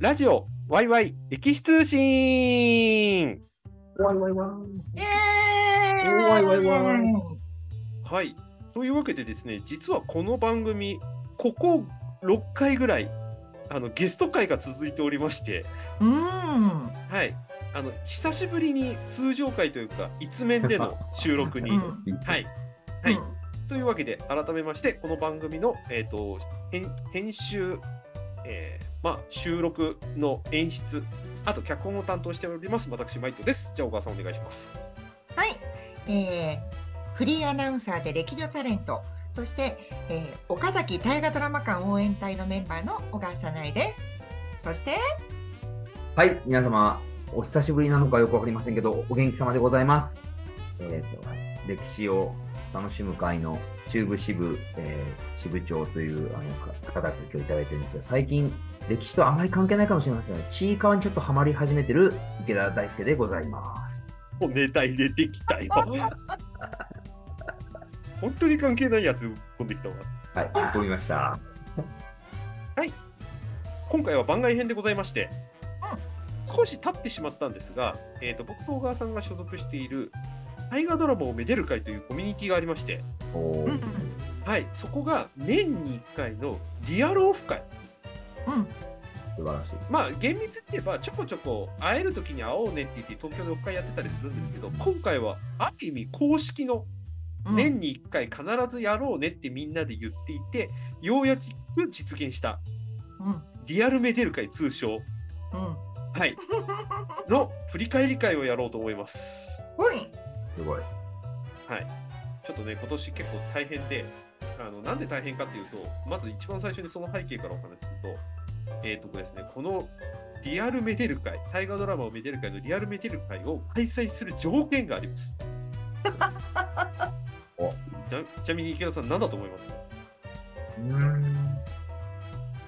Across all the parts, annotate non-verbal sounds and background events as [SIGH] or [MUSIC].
ラジオワイワイ歴史通信わいわいわイエーイわいわいわいはい。というわけでですね、実はこの番組、ここ6回ぐらい、あのゲスト会が続いておりまして、うん。はい。あの久しぶりに通常回というか、一面での収録に。うんはい。はい。というわけで、改めまして、この番組の、えー、と編編集、えーまあ、収録の演出、あと脚本を担当しております、私、マイトです。じゃあ、小川さん、お願いします。はい。えー、フリーアナウンサーで歴女タレント、そして、えー、岡崎大河ドラマ館応援隊のメンバーの小川さないです。そして、はい、皆様、お久しぶりなのかよくわかりませんけど、お元気様でございます。えっ、と、歴史を楽しむ会の中部支部、えー支部長というあのか方々今日いただいてるんですが、最近、歴史とあまり関係ないかもしれませんが、ちいかわにちょっとハマり始めてる池田大輔でございます。おネタ入れてきたよ。[LAUGHS] 本当に関係ないやつ飛んできたわ。はい、追い込みました。今回は番外編でございまして、少し経ってしまったんですが、えー、と僕と小川さんが所属している大河ドラマをめでる会というコミュニティがありまして、はい、そこが年に1回のリアルオフ会。うん、素晴らしい。まあ厳密に言えばちょこちょこ会える時に会おうねって言って東京でオフ会やってたりするんですけど今回はある意味公式のうん、年に1回必ずやろうねってみんなで言っていてようやく実現したうん、リアルメデル会通称。うん。はい。の振り返り会をやろうと思います。すごい。はい。ちょっとね今年結構大変であのなんで大変かっていうとまず一番最初にその背景からお話しするとえっ、とですねこのリアルメデル会大河ドラマをメデル会のリアルメデル会を開催する条件があります。[LAUGHS] おちなちなみに池田さん何だと思いますうーん。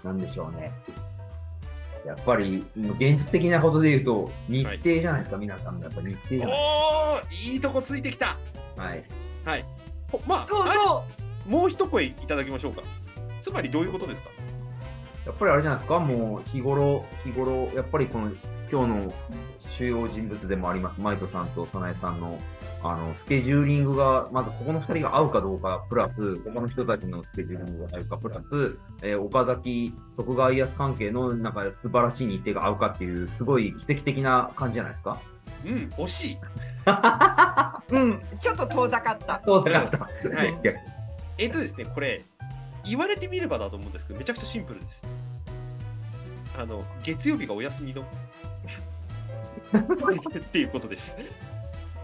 なんでしょうね。やっぱり、現実的なことで言うと、日程じゃないですか、皆さんのやっぱ日程じゃない。おーいいとこついてきた。はい。はい。ほまああそう。そもう一声いただきましょうか。つまりどういうことですか？やっぱりあれじゃないですか、もう日頃、日頃、やっぱりこの今日の主要人物でもあります、マイトさんと早苗さんのあのスケジューリングが、まずここの2人が合うかどうか、プラス、他の人たちのスケジューリングが合うか、プラス、えー岡崎、徳川家康関係のなんか素晴らしい日程が合うかっていう、すごい奇跡的な感じじゃないですか？うん、惜しい。う。[LAUGHS] うん、ちょっと遠ざかった。そうだった。はいえっとですね、これ、言われてみればだと思うんですけど、めちゃくちゃシンプルです。あの、月曜日がお休みの。[LAUGHS] っていうことです。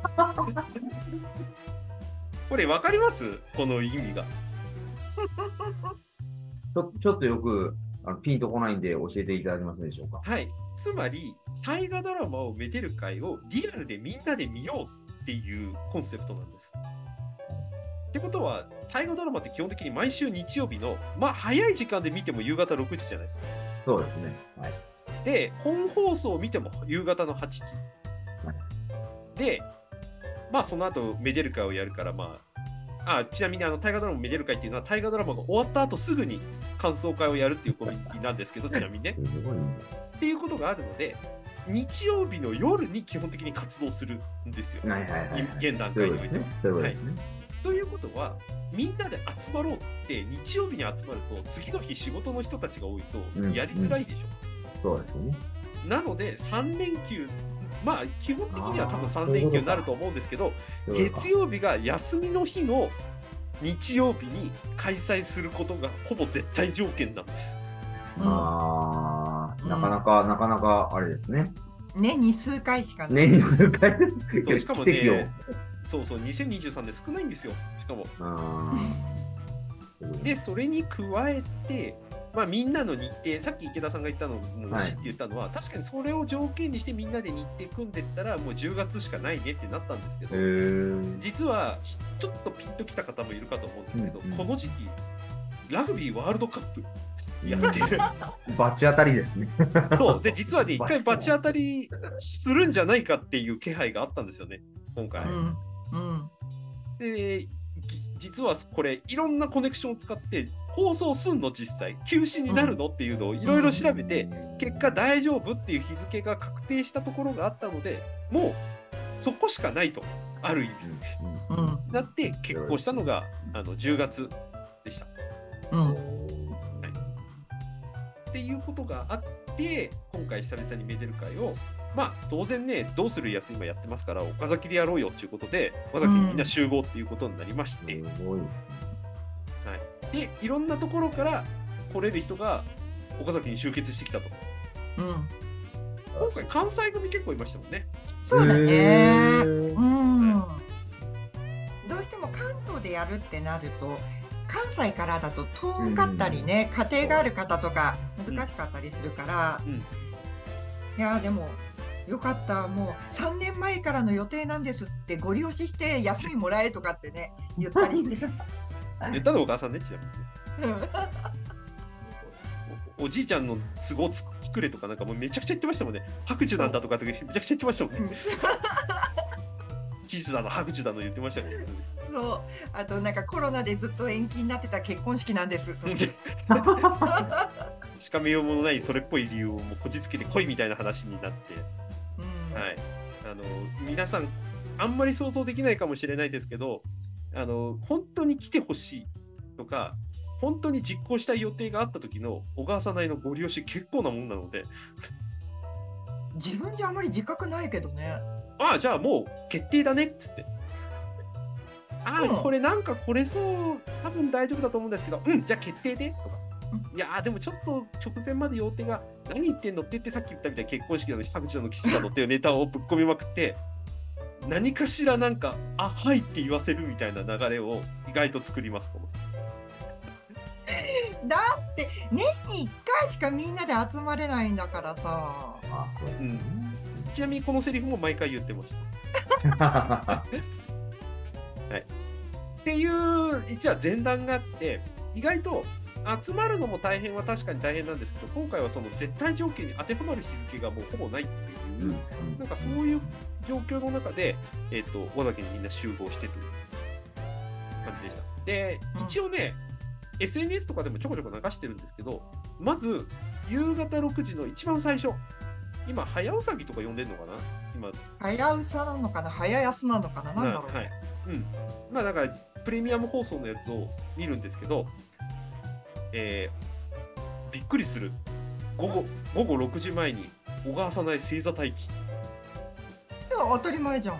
[LAUGHS] これ、わかります？この意味が。[LAUGHS] ちょちょっとよくあのピンとこないんで教えていただけますでしょうか？はい。つまり、大河ドラマをめでる会をリアルでみんなで見ようっていうコンセプトなんです。ってことは、大河ドラマって基本的に毎週日曜日の、まあ、早い時間で見ても夕方6時じゃないですか。そうですね。はい。で、本放送を見ても夕方の8時。で、まあその後メデル会をやるから、まあ、あちなみにあの大河ドラマメデル会っていうのは大河ドラマが終わった後すぐに感想会をやるっていうコミュニティなんですけど、ちなみにね。っていうことがあるので、日曜日の夜に基本的に活動するんですよ。はいはいはい、はい。現段階においてはいうことですね。そういうこということは、みんなで集まろうって日曜日に集まると、次の日仕事の人たちが多いとうんやりづらいでしょ。そうですね。なので、3連休、まあ、基本的には多分3連休になると思うんですけど、月曜日が休みの日の日曜日に開催することがほぼ絶対条件なんです。ああ、うんなかなか、なかなかあれですね。年に数回しかない。年に数回、[LAUGHS] そうしかもね。、そうそう、2023で少ないんですよ、しかも。で、それに加えて、まあ、みんなの日程、さっき池田さんが言ったのもはいしって言ったのは、確かにそれを条件にしてみんなで日程組んでったら、もう10月しかないねってなったんですけど、実はしちょっとピンときた方もいるかと思うんですけど、うんうん。この時期ラグビーワールドカップやってる。[LAUGHS] バチ当たりですね。とで実はね [LAUGHS] 一回バチ当たりするんじゃないかっていう気配があったんですよね今回。うん、うん、でぎ実はこれいろんなコネクションを使って放送すんの実際。休止になるのっていうのをいろいろ調べて、結果大丈夫っていう日付が確定したところがあったのでもうそこしかないとある意味。うんうん。なって結婚したのがあの10月でした。うん。っていうことがあって今回久々にメデル会をまあ当然ねどうするやつ今やってますから岡崎でやろうよっていうことで岡崎にみんな集合っていうことになりまして、すごいですね。でいろんなところから来れる人が岡崎に集結してきたと。うん。今回関西組結構いましたもんね。そうだへね。ー。うん。どうしても関東でやるってなると、関西からだと遠かったりね、家庭がある方とか難しかったりするから、うん。いやでもよかった、もう3年前からの予定なんですってご利用しして休みもらえとかってね、言ったりして。言ったのお母さんねちなみにね。おおじいちゃんの都合つ作れとかなんかもうめちゃくちゃ言ってましたもんね。白寿なんだとかってめちゃくちゃ言ってましたもんね。[LAUGHS] 喜寿だの白寿だの言ってましたけど、そう、あとなんかコロナでずっと延期になってた結婚式なんです。しかめようものないそれっぽい理由をもうこじつけて来いみたいな話になって、うん。はい、あの皆さんあんまり想像できないかもしれないですけどあの本当に来てほしいとか本当に実行したい予定があった時の小川さないのご利用し結構なもんなので自分じゃあまり自覚ないけどね。ああじゃあもう決定だねっつって。ああ、うんこれなんかこれそう多分大丈夫だと思うんですけどうんじゃあ決定でとか。いやーでもちょっと直前まで予定が何言ってんのって言ってさっき言ったみたいに結婚式なの白地の基地なのっていうネタをぶっ込みまくって何かしらなんかあはいって言わせるみたいな流れを意外と作りますこの人だって年に1回しかみんなで集まれないんだからさ。うですね。ちなみにこのセリフも毎回言ってました。[LAUGHS] っていう一応前段があって意外と集まるのも大変は確かに大変なんですけど今回はその絶対条件に当てはまる日付がもうほぼないっていう、なんかそういう状況の中で、えっと尾崎にみんな集合してという感じでした。でうん。一応ね、SNS とかでもちょこちょこ流してるんですけどまず夕方6時の一番最初今早うさぎとか呼んでるのかな？今。早うさなのかな？早安なのかな？なんだろうはいね。うん、まあだからプレミアム放送のやつを見るんですけど、えーびっくりする。午後午後6時前に小川さない星座待機いや当たり前じゃん。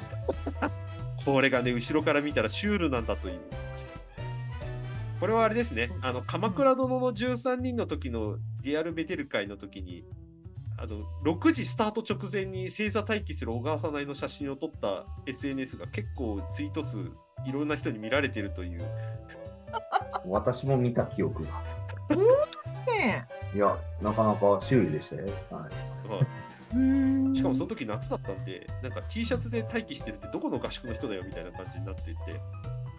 [LAUGHS] これがね後ろから見たらシュールなんだという。これはあれですね。あの鎌倉殿の13人の時のリアルベテル会の時にあの6時スタート直前に星座待機する小川さないの写真を撮った SNS が結構ツイート数いろんな人に見られてるという。[LAUGHS] 私も見た記憶が。ね。いや、なかなかシュールでしたよ。はい。はい。え。うん。しかもその時夏だったんで、なんか T シャツで待機してるってどこの合宿の人だよみたいな感じになっていて、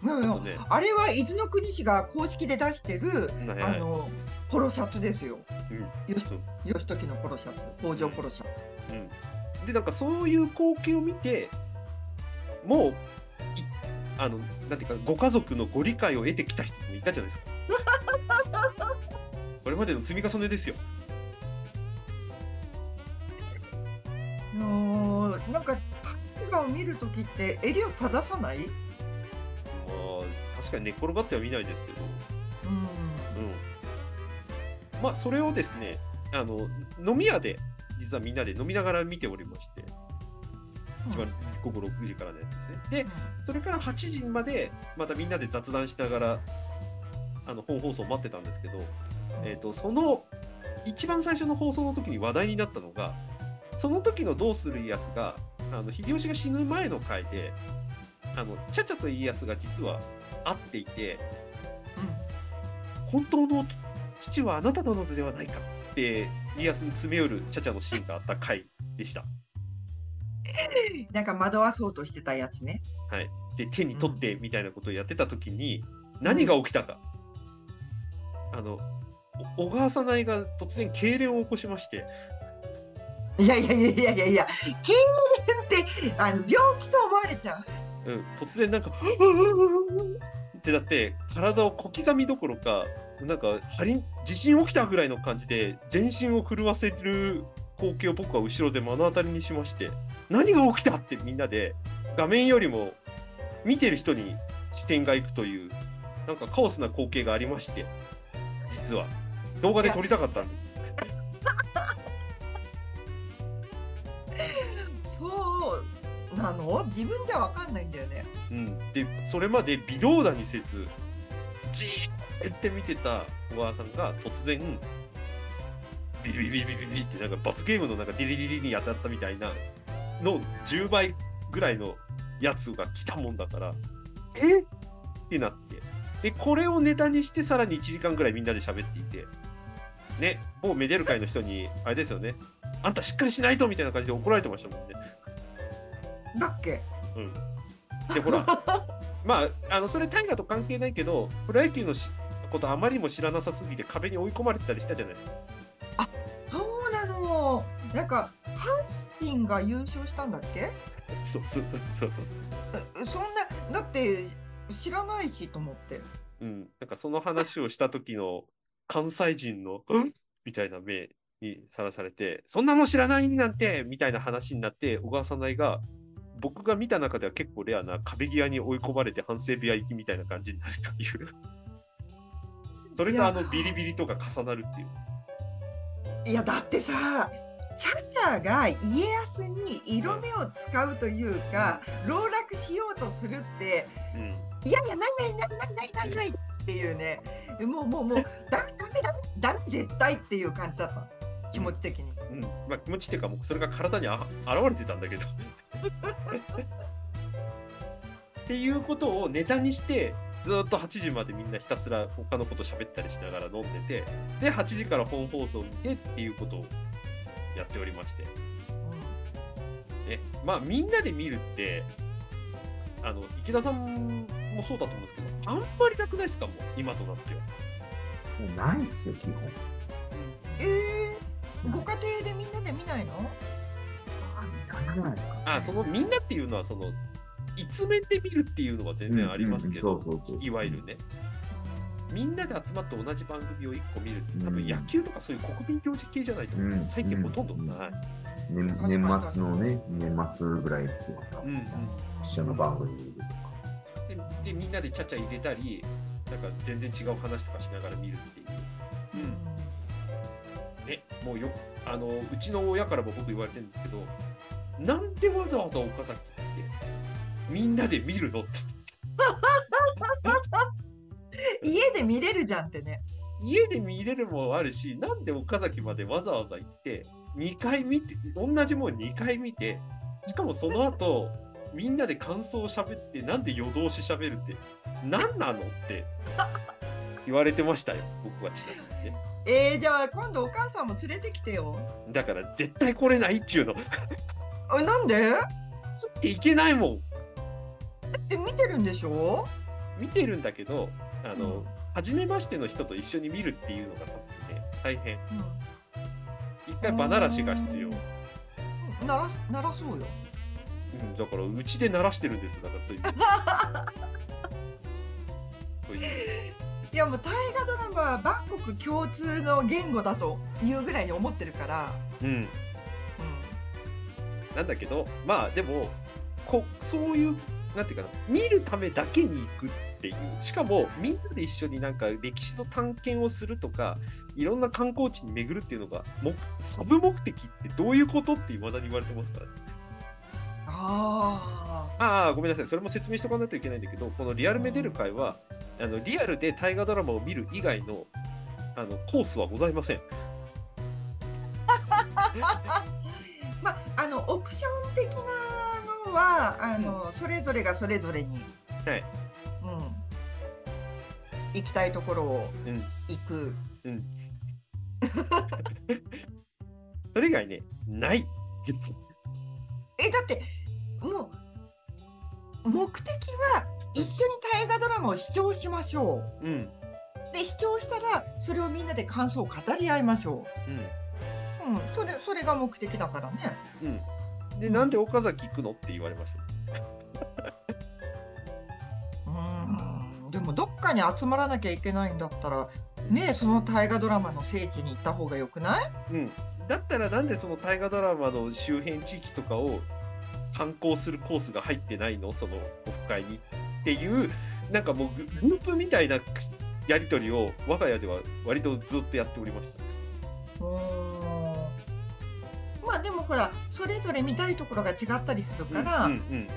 いやいやちょっとね。あれは伊豆の国市が公式で出してる、はいはい。あのポロシャツですよ。うん。義時のポロシャツ、北条ポロシャツ。うん、で、なんかそういう光景を見て、もう、いあの、なんていうか、ご家族のご理解を得てきた人もいたじゃないですか。[LAUGHS] これまでの積み重ねですよ。のなんか大河を見るときって襟を正さない？まあ、確かに寝っ転がっては見ないですけど、うん。うん。まあ、それをですね、あの、飲み屋で、実はみんなで飲みながら見ておりまして、一番午後6時からのやつですね。で、それから8時までまたみんなで雑談しながらあの本放送待ってたんですけど、えー、とその一番最初の放送の時に話題になったのがその時の「どうする家康が」あの秀吉が死ぬ前の回であのチャチャと家康が実は会っていて本当の父はあなたなのではないかって家康に詰め寄るチャチャのシーンがあった回でした。うん。なんか惑わそうとしてたやつね。はい、で手に取ってみたいなことをやってた時に何が起きたか、あのお小川さないが突然痙攣を起こしまして。いやいやいやいやいや。いや、痙攣ってあの病気と思われちゃう。うん、突然なんか [LAUGHS] ってなって体を小刻みどころかなんか地震起きたぐらいの感じで全身を震わせる光景を僕は後ろで目の当たりにしまして何が起きたってみんなで画面よりも見てる人に視点がいくというなんかカオスな光景がありまして実は動画で撮りたかったんでそうなの？自分じゃわかんないんだよね。うん、でそれまで微動だにせずじーって見てた小川さんが突然ビリビリビリビリってなんか罰ゲームのなんかディリディリに当たったみたいなの10倍ぐらいのやつが来たもんだからえ？ってなって。でこれをネタにしてさらに1時間ぐらいみんなで喋っていてね某メデル会の人にあれですよねあんたしっかりしないとみたいな感じで怒られてましたもんね。だっけ？うん、でほら [LAUGHS] まああのそれ大河と関係ないけどプロ野球のしことあまりにも知らなさすぎて壁に追い込まれてたりしたじゃないですか。そうなの。なんか阪神が優勝したんだっけ？そうそうそうそう。えそんなだって知らないしと思って。うん、なんかその話をした時の関西人の「ん?」みたいな目にさらされて「そんなの知らないなんて!」みたいな話になって小川さないが僕が見た中では結構レアな壁際に追い込まれて反省部屋行きみたいな感じになるという。[LAUGHS] それとあのビリビリとか重なるっていう。いやだってさ。チャチャが家康に色目を使うというか、籠絡しようとするってうんいやいや、ないないないないないないないっていうね、もうもうもう、ダメダメダメダメ絶対っていう感じだった、気持ち的に。うん、まあ気持ちっていうかもうそれが体にあ現れてたんだけど。っていうことをネタにしてずっと8時までみんなひたすら他のこと喋ったりしながら飲んでてで8時から本放送を見てっていうことをやっておりまして、ね、まあみんなで見るってあの池田さんもそうだと思うんですけどあんまりなくないですかもう今となっては。もうないっすよ、基本。えー、ご家庭でみんなで見ないの？あないじゃないですか、あそのみんなっていうのはその一面で見るっていうのは全然ありますけど、いわゆるね。みんなで集まって同じ番組を1個見るって多分うん野球とかそういう国民行事系じゃないと、う。ん。最近ほとんどない、年年末のね、年末ぐらいですよ。うんうん一緒の番組見るとか。ででみんなでちゃちゃ入れたりなんか全然違う話とかしながら見るっていう、うんね、もうよあのうちの親からも僕言われてるんですけどなんでわざわざ岡崎ってみんなで見るのっつって [LAUGHS] 家で見れるじゃんってね。家で見れるもあるし、なんで岡崎までわざわざ行って、2回見て、同じもん2回見て、しかもその後、みんなで感想を喋って、なんで夜通し喋るって、何なのって [LAUGHS] 言われてましたよ、僕はちなみにね。えー、じゃあ今度お母さんも連れてきてよ。だから絶対来れないっちゅうの。えなんで？つっていけないもん。え見てるんでしょ？見てるんだけど、あの、うん初めましての人と一緒に見るっていうのがね、大変。うん一回場慣らしが必要。うんならならそうよ。うん、だからうちで鳴らしてるんですよだからそういうそういういやもう大河ドラマは万国共通の言語だというぐらいに思ってるから。うん。なんだけどまあでもこそういうなんていうかな見るためだけに行くっていう。しかもみんなで一緒になんか歴史の探検をするとかいろんな観光地に巡るっていうのがもサブ目的ってどういうことって未だに言われてますからねあああ、ごめんなさい。それも説明しておかないといけないんだけど、このリアルメデル会は、あのリアルで大河ドラマを見る以外のあのコースはございません。あ。[LAUGHS] まああのオプション的なのはあの、それぞれがそれぞれに。はい。うん。行きたいところをうん。行く。うん。[LAUGHS] それ以外ね、ない。[LAUGHS] えだってもう目的は一緒に大河ドラマを視聴しましょうん。う。で視聴したらそれをみんなで感想を語り合いましょうん。う。うん、それそれが目的だからね。うん。で、なんで岡崎行くのって言われました。[LAUGHS] うん、でもどっかに集まらなきゃいけないんだったらねその大河ドラマの聖地に行った方がよくない？うん、だったらなんでその大河ドラマの周辺地域とかを観光するコースが入ってないの？そのオフ会にっていうなんかもうググループみたいなやり取りを我が家では割とずっとやっておりました。うーんまあでもほらそれぞれ見たいところが違ったりするから、うんうん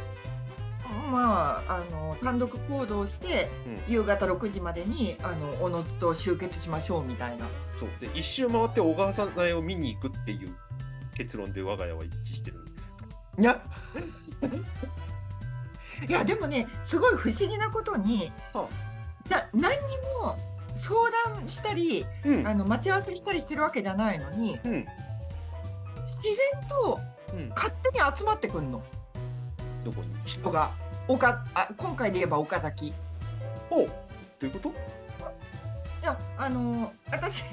まああの単独行動して、う夕方6時までにあのおのずと集結しましょうみたいな。そうで一周回って小川さんを見に行くっていう結論で我が家は一致してる。いや。[LAUGHS] いやでもねすごい不思議なことに、な何にも相談したりうん。あの待ち合わせしたりしてるわけじゃないのにうん。自然とうん、勝手に集まってくるの。どこに？人が。岡あ今回で言えば岡崎。いおう。どういうこと？やあの私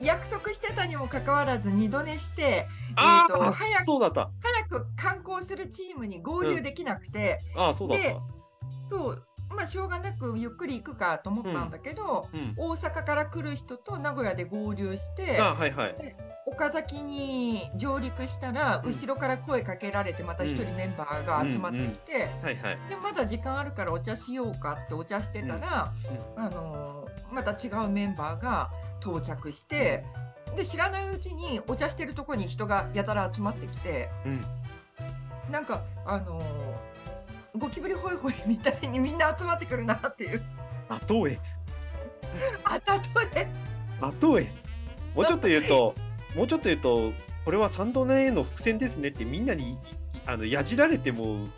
約束してたにもかかわらず二度寝してあえーとあ早くそうだった。早く観光するチームに合流できなくて、ああそうだで。とまあしょうがなくゆっくり行くかと思ったんだけど、うん、大阪から来る人と名古屋で合流してあはいはい。岡崎に上陸したら、うん後ろから声かけられてまた一人メンバーが集まってきて、まだ時間あるからお茶しようかってお茶してたら、あのーまた違うメンバーが到着してで知らないうちにお茶してるとこに人がやたら集まってきてうん。なんかあのーゴキブリホイホイみたいにみんな集まってくるなっていう後へあたとえ後へ。もうちょっと言うと、もうちょっと言うと、これはサンドネの伏線ですねってみんなにいあのやじられても、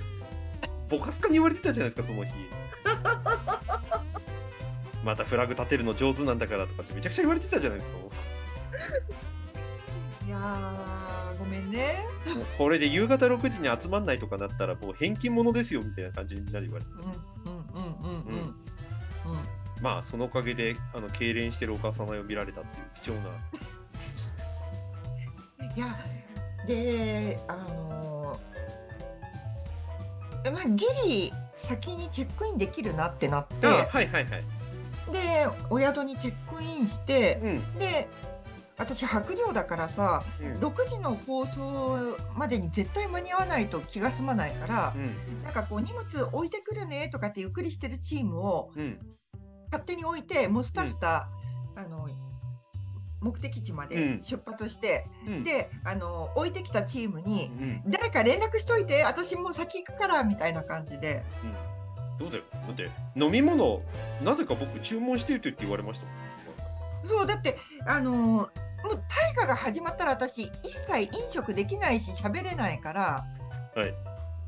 ボカスカに言われてたじゃないですか、その日。[LAUGHS] またフラグ立てるの上手なんだからとかってめちゃくちゃ言われてたじゃないですか。いやーごめんねこれで夕方6時に集まんないとかなったらもう返金者ですよみたいな感じになる言われて。うんうんうんうんうんうんまあそのおかげであの痙攣してるお母様を見られたっていう貴重な。いやであのーまあギリ先にチェックインできるなってなってあはいはいはい。でお宿にチェックインしてうん。で私白状だからさうん。6時の放送までに絶対間に合わないと気が済まないからうん。なんかこう荷物置いてくるねとかってゆっくりしてるチームをうん。勝手に置いてもうスタスタ、あの目的地までうん出発して、うん。であの置いてきたチームにうん。誰か連絡しといて私もう先行くからみたいな感じでどうだよ。だって飲み物なぜか僕注文してるって言われましたもん。そうだってあのもう大河が始まったら私一切飲食できないし喋れないから、はい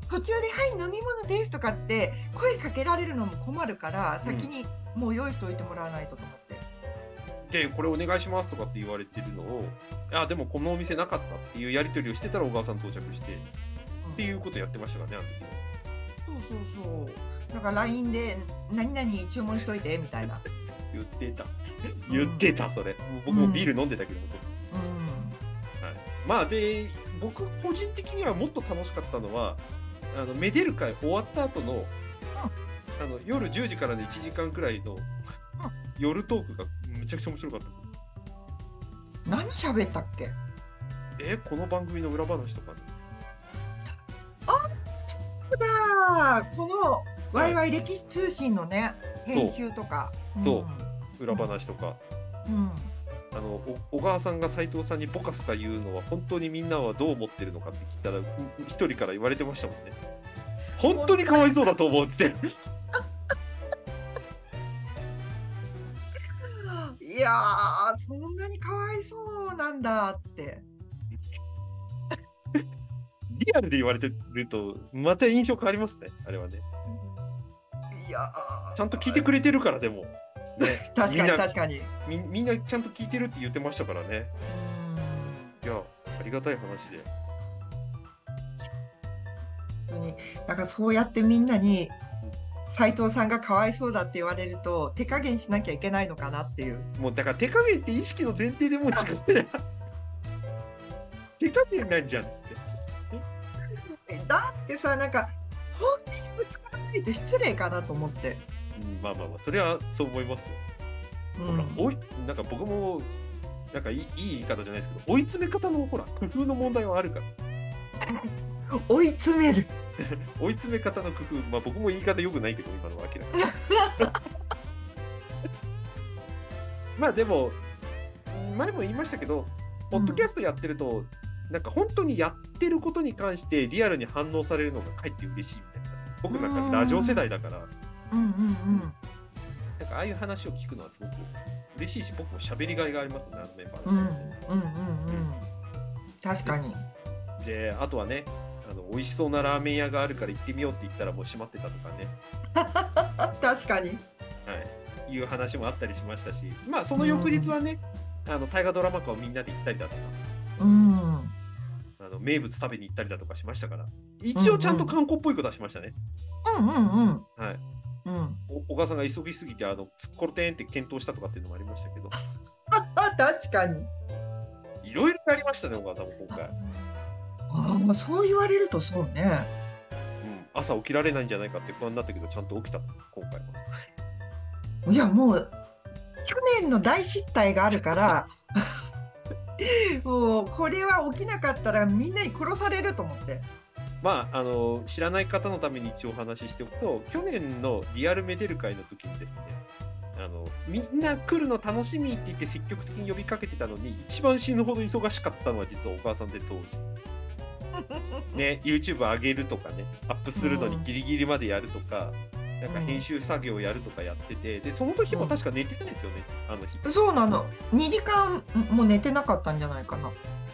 途中で「はい飲み物です」とかって声かけられるのも困るからうん先にもう用意しておいてもらわないとと思って。でこれお願いしますとかって言われてるのをあでもこのお店なかったっていうやり取りをしてたら小川さん到着してっていうことやってましたからねあの時そうそうそう。なんか LINE で何々注文しといてみたいな。[LAUGHS] 言ってた。言ってたそれ。僕もビール飲んでたけども、うん。はい、まあで僕個人的にはもっと楽しかったのはあのメデル会終わった後のあの夜10時からの1時間くらいの夜トークがめちゃくちゃ面白かった。何喋ったっけ？えこの番組の裏話とかね。そうだこのワイワイ歴史通信のね、編集とか。そう裏話とか、うん。うん。あのお小川さんが斉藤さんにボカスカ言うのは本当にみんなはどう思ってるのかって聞いたらう一人から言われてましたもんね本当にかわいそうだと思うっつって [LAUGHS] いやー、そんなにかわいそうなんだって。リアルで言われてるとまた印象変わりますねあれはねいやー。ちゃんと聞いてくれてるからでも。ね。確かにみんな確かに。うみみんなちゃんと聞いてるって言ってましたからね。ん。いやありがたい話で。本当に。なんかそうやってみんなに斉藤さんがかわいそうだって言われると手加減しなきゃいけないのかなっていう。もうだから手加減って意識の前提でもう違う [LAUGHS] 手加減なんじゃんっつって。だってさなんか本音にぶつからないと失礼かなと思って。うんまあまあまあそれはそう思いますほらおいなんか僕もなんかいいいい言い方じゃないですけど追い詰め方のほら工夫の問題はあるから。[LAUGHS] 追い詰める。[LAUGHS] 追い詰め方の工夫。まあ僕も言い方よくないけど今のは明らかに。[LAUGHS] まあでも前も言いましたけどポッドキャストやってると、なんか本当にやってることに関してリアルに反応されるのがかえって嬉しい。みたいな僕なんかラジオ世代だからうんうんうん。なんかああいう話を聞くのはすごく嬉しいし僕も喋りがいがありますねあのメンバーうんうんのうんうん。確かに。であとはねあの美味しそうなラーメン屋があるから行ってみようって言ったらもう閉まってたとかね、[LAUGHS] 確かに。はい、いう話もあったりしましたしまあその翌日はね、あの大河ドラマ化をみんなで行ったりだとかうん。あの名物食べに行ったりだとかしましたから一応ちゃんと観光っぽいことはしましたね、うんうんうん。はいうん。お小川さんが急ぎすぎてあのツッコロテンって検討したとかっていうのもありましたけどあ、[LAUGHS] 確かに。いろいろありましたね小川さんも今回、ああ、そう言われるとそうね。うん、朝起きられないんじゃないかって不安になったけどちゃんと起きた今回は [LAUGHS] いや、もう、去年の大失態があるから、[LAUGHS] もう、これは起きなかったらみんなに殺されると思って。まあ、あの知らない方のために一応お話ししておくと去年のリアルメデル会の時にですねあのみんな来るの楽しみって言って積極的に呼びかけてたのに一番死ぬほど忙しかったのは実はお母さんで当時。[LAUGHS] ね YouTube 上げるとかねアップするのにギリギリまでやるとか、なんか編集作業やるとかやっててでその時も確か寝てないですよね、あの日。そうなの。2時間も寝てなかったんじゃないかな。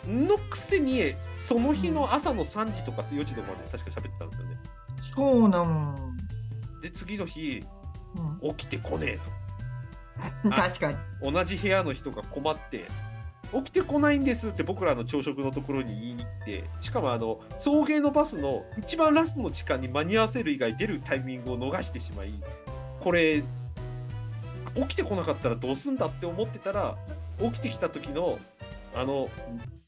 のくせにその日の朝の3時とか4時とかまで確か喋ってたんですよね。そうなの。で次の日うん、起きてこねえと。あ [LAUGHS] 確かに。同じ部屋の人が困って起きてこないんですって僕らの朝食のところに言いに行ってしかもあの送迎のバスの一番ラストの時間に間に合わせる以外出るタイミングを逃してしまいこれ起きてこなかったらどうすんだって思ってたら起きてきた時のあの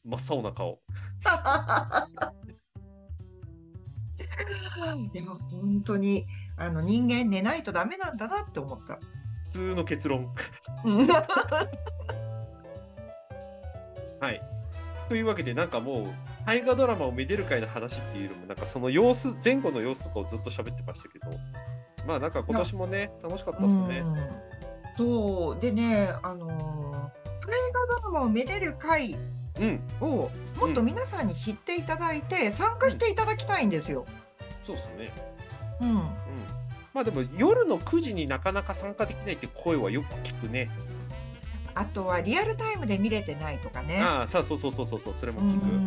真っ青な顔 [LAUGHS] でも本当にあの人間寝ないとダメなんだなって思った。普通の結論うん [LAUGHS] はい。というわけで、なんかもう、大河ドラマをめでる会の話っていうよりも、なんかその様子、前後の様子とかをずっと喋ってましたけど、まあなんか今年もね、楽しかったですね。うんそうでね、あのー大河ドラマをめでる会うん、をもっと皆さんに知っていただいて、参加していただきたいんですよ。そうですね。うん、うん。まあでも、夜の9時になかなか参加できないって声はよく聞くね。あとはリアルタイムで見れてないとかね。ああ、さあ、そうそうそうそうそう、それもう聞く。うん。ん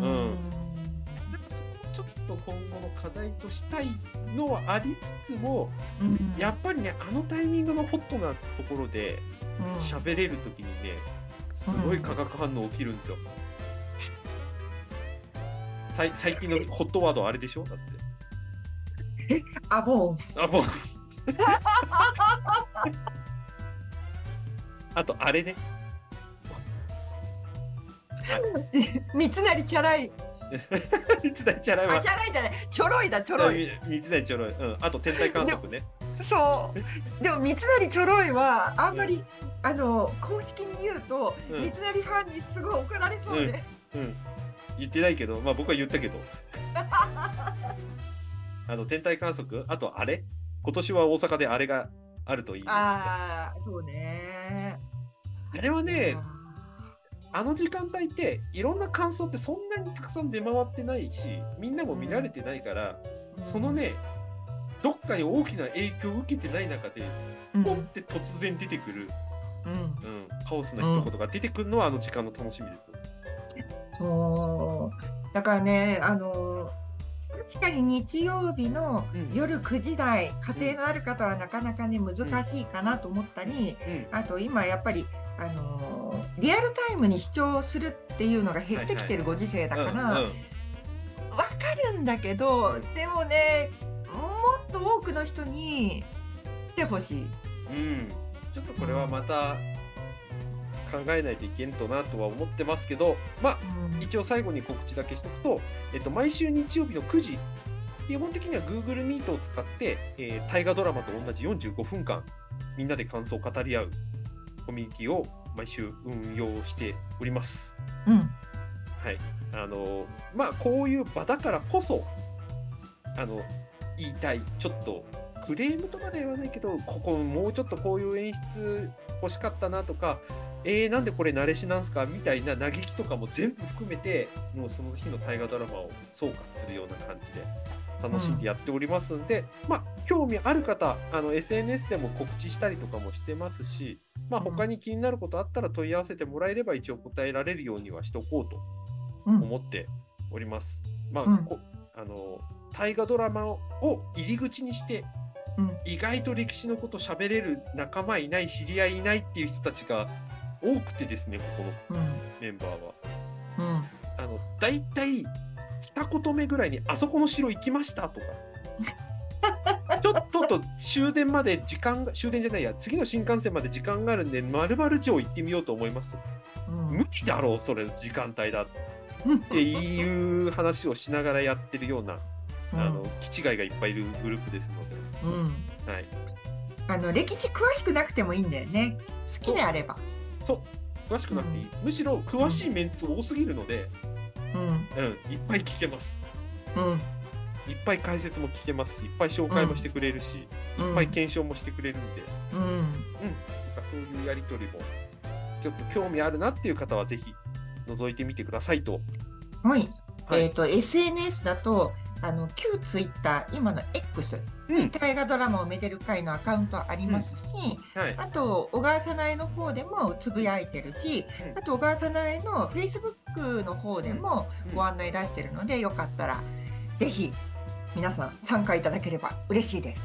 なんかそこをちょっと今後の課題としたいのはありつつも、うんやっぱりね、あのタイミングのホットなところで、うん喋れるときにね、すごい化学反応起きるんですよ。さい最近のホットワードあれでしょ？だって。あもあ、もう。[LAUGHS] あと、あれね。う [LAUGHS] 三成チャラい [LAUGHS] 三つ大チャラいあわチ。ャラいじゃないちょろいだちょろい三つ大ちょろい。うん。あと、天体観測ね。そうでも三成ちょろいはあんまり、あの公式に言うと、うん三成ファンにすごい怒られそうで、うん。言ってないけど、まあ僕は言ったけど。[LAUGHS] あの、天体観測？あと、あれ？今年は大阪であれがあるといい。あああそうねれはね、ああの時間帯っていろんな感想ってそんなにたくさん出回ってないしみんなも見られてないから、ーそのねどっかに大きな影響を受けてない中でうん。ポンって突然出てくる、うん。うん、カオスな一言が出てくるのはあの時間の楽しみです。そう。だからねあの確かに日曜日のうん。夜9時台、家庭のある方はなかなかね難しいかなと思ったり、うん。あと今やっぱりあのリアルタイムに視聴するっていうのが減ってきてるご時世だから、うんうん。わかるんだけど、うんでもねもっと多くの人に来てほしい。うん。ちょっとこれはまた考えないといけんとなとは思ってますけどまあうん。一応最後に告知だけしとくと、えっと、毎週日曜日の9時基本的には Google Meet を使って、えー大河ドラマと同じ45分間みんなで感想を語り合うコミュニティを毎週運用しております。うん。はい。あの、まあ、こういう場だからこそ、あの、言いたい、ちょっと、クレームとまでは言わないけど、ここもうちょっとこういう演出欲しかったなとか、えー、なんでこれ慣れしなんすかみたいな嘆きとかも全部含めて、もうその日の大河ドラマを総括するような感じで楽しんでやっておりますんで、まあ、興味ある方、あの、SNS でも告知したりとかもしてますし、まあ、うん他に気になることあったら問い合わせてもらえれば一応答えられるようにはしておこうとうん。思っております。まあ、うんこあの大河ドラマを入り口にして、うん意外と歴史のこと喋れる仲間いない知り合いいないっていう人たちが多くてですねここのうん。メンバーは。うん。あの大体二言目ぐらいに「あそこの城行きました」とか。[LAUGHS] ちょっとと終電まで時間が終電じゃないや次の新幹線まで時間があるんで丸々城行ってみようと思いますと。うん。無理だろうそれ時間帯だって。いう話をしながらやってるようなあの気違いがいっぱいいるグループですのうん。で、はい、あの歴史詳しくなくてもいいんだよね。好きであれば。そう。詳しくなくていい、むしろ詳しいメンツ多すぎるので、うん。うん、いっぱい聞けます。うん。いっぱい解説も聞けますしいっぱい紹介もしてくれるし、いっぱい検証もしてくれるんで、うん。なん。かそういうやり取りもちょっと興味あるなっていう方はぜひ覗いてみてくださいと。はい。はい。えっ、と SNS だとあの旧ツイッター今の X うん。大河ドラマをめでる会のアカウントありますし、はい。あと小川さなえの方でもつぶやいてるし、うん。あと小川さなえの Facebook の方でもうん。ご案内出してるので、よかったらぜひ皆さん参加いただければ嬉しいです。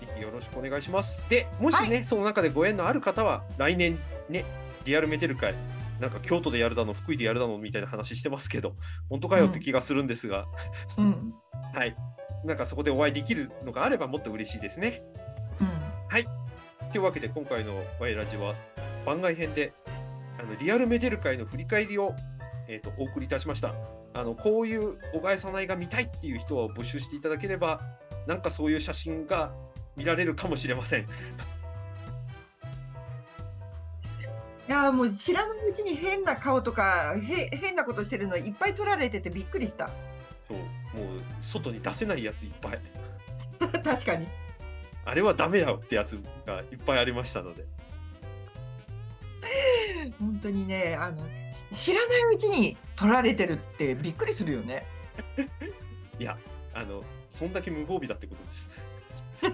ぜひよろしくお願いします。で、もしね、その中でご縁のある方は、来年ね、リアルメテル会、なんか京都でやるだの、福井でやるだのみたいな話してますけど、[LAUGHS] 本当かよって気がするんですが、うん。[LAUGHS] はい。なんかそこでお会いできるのがあればもっと嬉しいですね。うん。というわけで、今回のワイラジは番外編で、あのリアルメデル会の振り返りを、えー、とお送りいたしました。あのこういう小川さないが見たいっていう人を募集していただければ、なんかそういう写真が見られるかもしれません。[LAUGHS] いやーもう知らないうちに変な顔とかへ変なことしてるのいっぱい撮られててびっくりした。そう、もう外に出せないやついっぱい。[LAUGHS] 確かに。あれはダメだよってやつがいっぱいありましたので。本当にねあのし知らないうちに撮られてるってびっくりするよね。[LAUGHS] いや、あの、そんだけ無防備だってことです。[LAUGHS]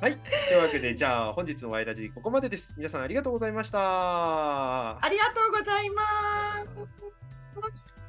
はい。というわけで、じゃあ本日のワイラジここまでです。皆さんありがとうございました。ありがとうございます。